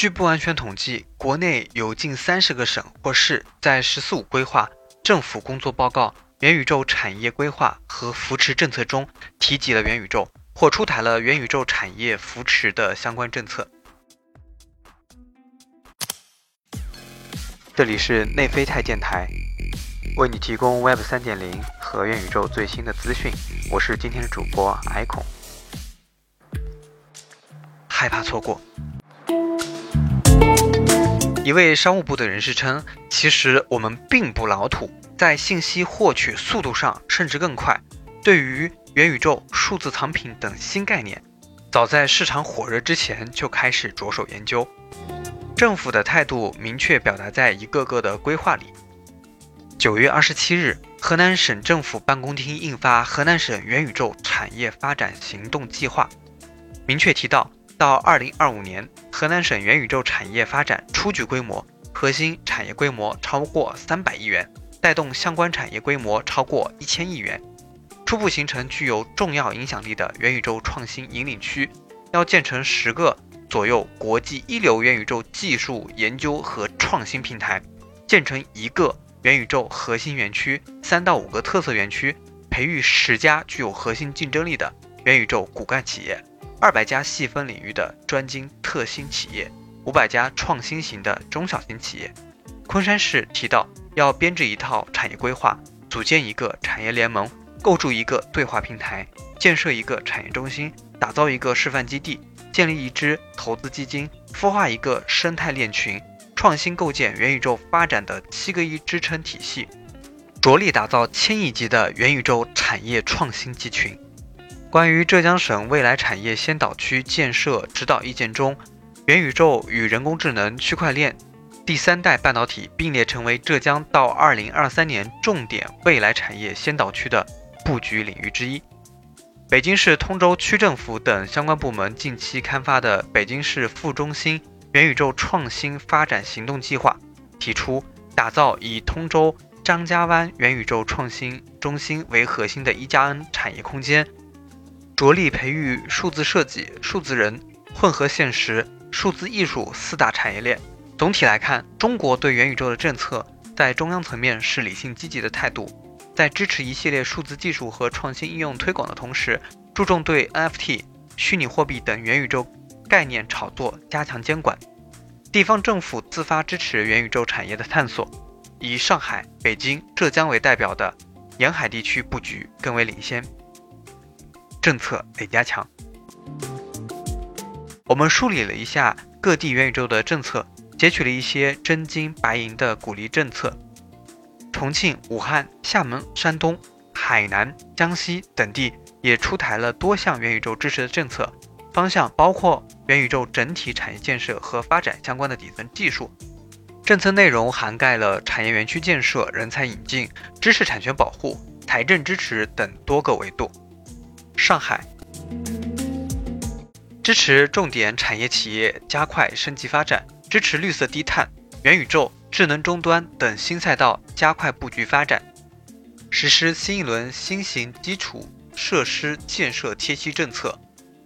据不完全统计，国内有近三十个省或市在“十四五”规划、政府工作报告、元宇宙产业规划和扶持政策中提及了元宇宙，或出台了元宇宙产业扶持的相关政策。这里是内啡肽电台，为你提供 Web 三点零和元宇宙最新的资讯。我是今天的主播 icon，害怕错过。一位商务部的人士称：“其实我们并不老土，在信息获取速度上甚至更快。对于元宇宙、数字藏品等新概念，早在市场火热之前就开始着手研究。政府的态度明确表达在一个个的规划里。”九月二十七日，河南省政府办公厅印发《河南省元宇宙产业发展行动计划》，明确提到。到二零二五年，河南省元宇宙产业发展初具规模，核心产业规模超过三百亿元，带动相关产业规模超过一千亿元，初步形成具有重要影响力的元宇宙创新引领区。要建成十个左右国际一流元宇宙技术研究和创新平台，建成一个元宇宙核心园区，三到五个特色园区，培育十家具有核心竞争力的元宇宙骨干企业。二百家细分领域的专精特新企业，五百家创新型的中小型企业。昆山市提到，要编制一套产业规划，组建一个产业联盟，构筑一个对话平台，建设一个产业中心，打造一个示范基地，建立一支投资基金，孵化一个生态链群，创新构建元宇宙发展的七个一支撑体系，着力打造千亿级的元宇宙产业创新集群。关于浙江省未来产业先导区建设指导意见中，元宇宙与人工智能、区块链、第三代半导体并列成为浙江到二零二三年重点未来产业先导区的布局领域之一。北京市通州区政府等相关部门近期刊发的《北京市副中心元宇宙创新发展行动计划》提出，打造以通州张家湾元宇宙创新中心为核心的一加 N 产业空间。着力培育数字设计、数字人、混合现实、数字艺术四大产业链。总体来看，中国对元宇宙的政策在中央层面是理性积极的态度，在支持一系列数字技术和创新应用推广的同时，注重对 NFT、虚拟货币等元宇宙概念炒作加强监管。地方政府自发支持元宇宙产业的探索，以上海、北京、浙江为代表的沿海地区布局更为领先。政策得加强。我们梳理了一下各地元宇宙的政策，截取了一些真金白银的鼓励政策。重庆、武汉、厦门、山东、海南、江西等地也出台了多项元宇宙支持的政策，方向包括元宇宙整体产业建设和发展相关的底层技术。政策内容涵盖了产业园区建设、人才引进、知识产权保护、财政支持等多个维度。上海支持重点产业企业加快升级发展，支持绿色低碳、元宇宙、智能终端等新赛道加快布局发展，实施新一轮新型基础设施建设贴息政策，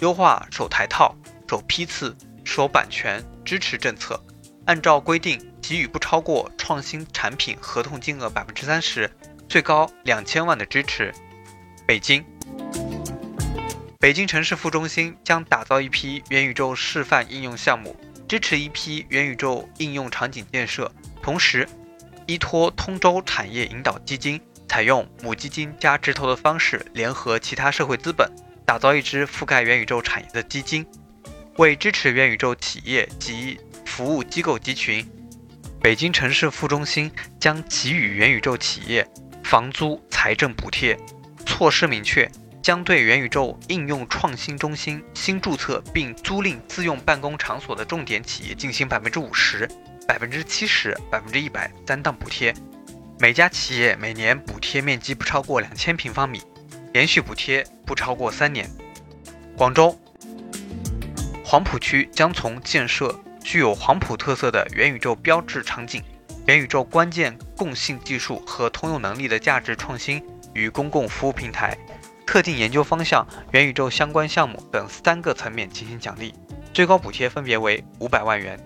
优化首台套、首批次、首版权支持政策，按照规定给予不超过创新产品合同金额百分之三十，最高两千万的支持。北京。北京城市副中心将打造一批元宇宙示范应用项目，支持一批元宇宙应用场景建设。同时，依托通州产业引导基金，采用母基金加直投的方式，联合其他社会资本，打造一支覆盖元宇宙产业的基金。为支持元宇宙企业及服务机构集群，北京城市副中心将给予元宇宙企业房租财政补贴。措施明确。将对元宇宙应用创新中心新注册并租赁自用办公场所的重点企业进行百分之五十、百分之七十、百分之一百三档补贴，每家企业每年补贴面积不超过两千平方米，连续补贴不超过三年。广州黄埔区将从建设具有黄埔特色的元宇宙标志场景、元宇宙关键共性技术和通用能力的价值创新与公共服务平台。特定研究方向、元宇宙相关项目等三个层面进行奖励，最高补贴分别为五百万元、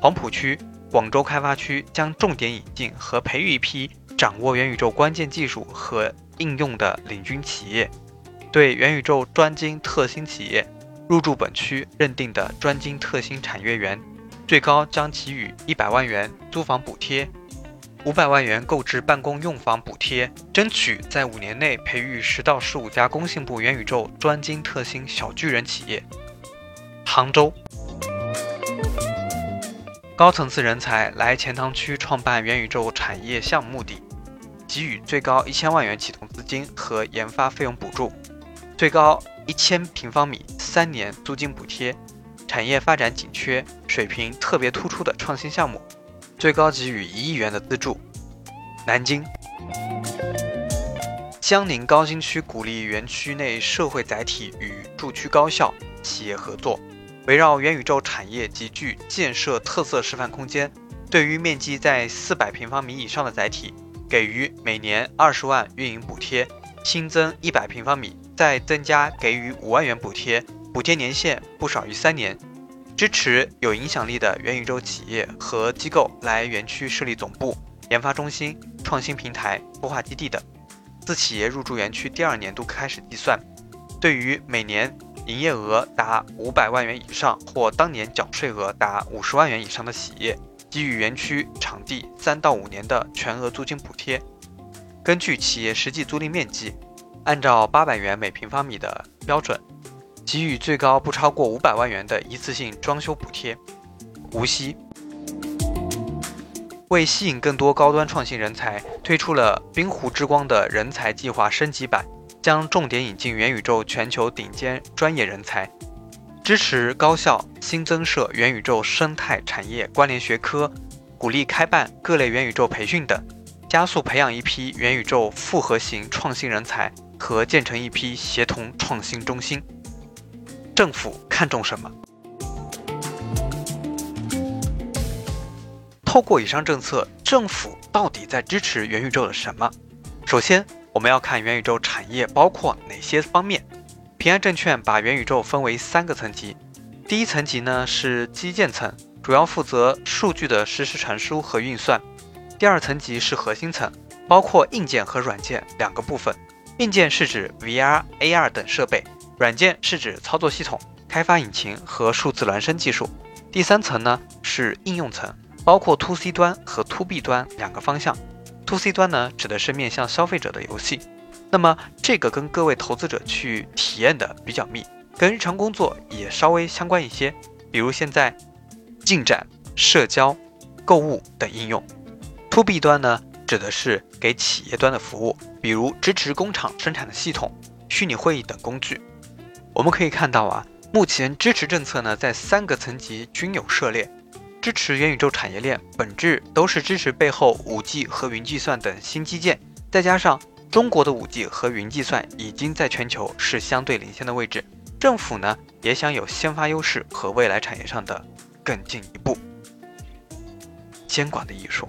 黄埔区、广州开发区将重点引进和培育一批掌握元宇宙关键技术和应用的领军企业，对元宇宙专精特新企业入驻本区认定的专精特新产业园，最高将给予一百万元租房补贴。五百万元购置办公用房补贴，争取在五年内培育十到十五家工信部元宇宙专精特新小巨人企业。杭州高层次人才来钱塘区创办元宇宙产业项目的，给予最高一千万元启动资金和研发费用补助，最高一千平方米三年租金补贴，产业发展紧缺、水平特别突出的创新项目。最高给予一亿元的资助。南京江宁高新区鼓励园区内社会载体与驻区高校、企业合作，围绕元宇宙产业集聚建设特色示范空间。对于面积在四百平方米以上的载体，给予每年二十万运营补贴；新增一百平方米，再增加给予五万元补贴，补贴年限不少于三年。支持有影响力的元宇宙企业和机构来园区设立总部、研发中心、创新平台、孵化基地等。自企业入驻园区第二年度开始计算，对于每年营业额达五百万元以上或当年缴税额达五十万元以上的企业，给予园区场地三到五年的全额租金补贴。根据企业实际租赁面积，按照八百元每平方米的标准。给予最高不超过五百万元的一次性装修补贴。无锡为吸引更多高端创新人才，推出了“滨湖之光”的人才计划升级版，将重点引进元宇宙全球顶尖专业人才，支持高校新增设元宇宙生态产业关联学科，鼓励开办各类元宇宙培训等，加速培养一批元宇宙复合型创新人才和建成一批协同创新中心。政府看重什么？透过以上政策，政府到底在支持元宇宙的什么？首先，我们要看元宇宙产业包括哪些方面。平安证券把元宇宙分为三个层级，第一层级呢是基建层，主要负责数据的实时传输和运算；第二层级是核心层，包括硬件和软件两个部分。硬件是指 VR、AR 等设备。软件是指操作系统、开发引擎和数字孪生技术。第三层呢是应用层，包括 To C 端和 To B 端两个方向。To C 端呢指的是面向消费者的游戏，那么这个跟各位投资者去体验的比较密，跟日常工作也稍微相关一些，比如现在进展、社交、购物等应用。To B 端呢指的是给企业端的服务，比如支持工厂生产的系统、虚拟会议等工具。我们可以看到啊，目前支持政策呢，在三个层级均有涉猎。支持元宇宙产业链，本质都是支持背后 5G 和云计算等新基建。再加上中国的 5G 和云计算已经在全球是相对领先的位置，政府呢也想有先发优势和未来产业上的更进一步。监管的艺术。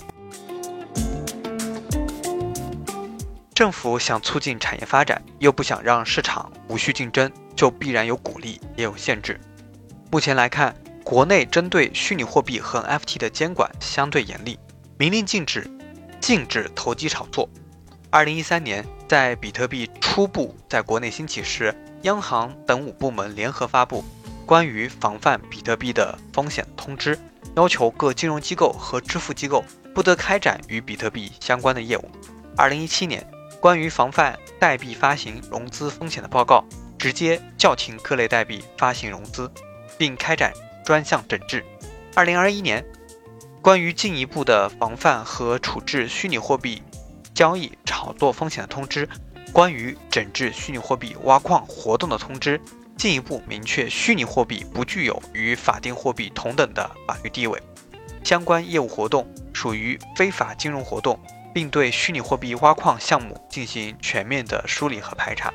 政府想促进产业发展，又不想让市场无序竞争，就必然有鼓励，也有限制。目前来看，国内针对虚拟货币和 NFT 的监管相对严厉，明令禁止禁止投机炒作。二零一三年，在比特币初步在国内兴起时，央行等五部门联合发布关于防范比特币的风险通知，要求各金融机构和支付机构不得开展与比特币相关的业务。二零一七年。关于防范代币发行融资风险的报告，直接叫停各类代币发行融资，并开展专项整治。二零二一年，关于进一步的防范和处置虚拟货币交易炒作风险的通知，关于整治虚拟货币挖矿活动的通知，进一步明确虚拟货币不具有与法定货币同等的法律地位，相关业务活动属于非法金融活动。并对虚拟货币挖矿项目进行全面的梳理和排查。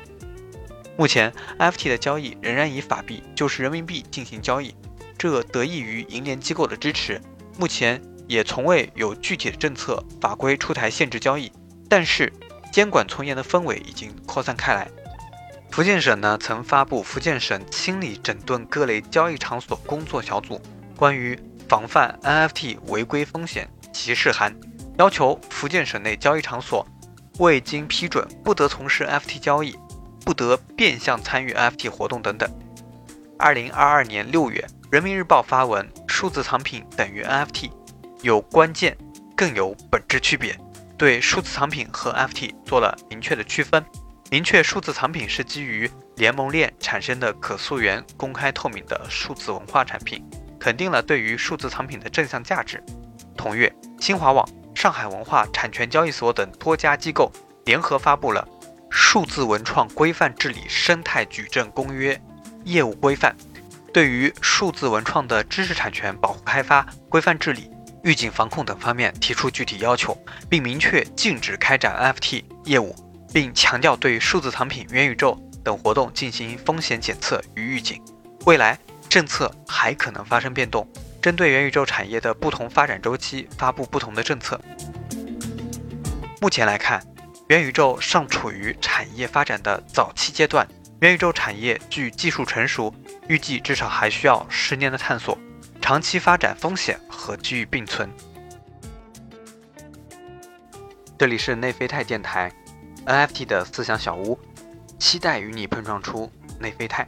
目前，NFT 的交易仍然以法币，就是人民币进行交易，这得益于银联机构的支持。目前也从未有具体的政策法规出台限制交易，但是监管从严的氛围已经扩散开来。福建省呢曾发布《福建省清理整顿各类交易场所工作小组关于》。防范 NFT 违规风险提示函，要求福建省内交易场所未经批准不得从事 NFT 交易，不得变相参与 NFT 活动等等。二零二二年六月，《人民日报》发文：“数字藏品等于 NFT，有关键，更有本质区别。”对数字藏品和 NFT 做了明确的区分，明确数字藏品是基于联盟链产生的可溯源、公开透明的数字文化产品，肯定了对于数字藏品的正向价值。同月，新华网、上海文化产权交易所等多家机构联合发布了《数字文创规范治理生态矩阵公约》业务规范，对于数字文创的知识产权保护开发、规范治理。预警防控等方面提出具体要求，并明确禁止开展 NFT 业务，并强调对数字藏品、元宇宙等活动进行风险检测与预警。未来政策还可能发生变动，针对元宇宙产业的不同发展周期发布不同的政策。目前来看，元宇宙尚处于产业发展的早期阶段，元宇宙产业距技术成熟，预计至少还需要十年的探索。长期发展风险和机遇并存。这里是内啡肽电台，NFT 的思想小屋，期待与你碰撞出内啡肽。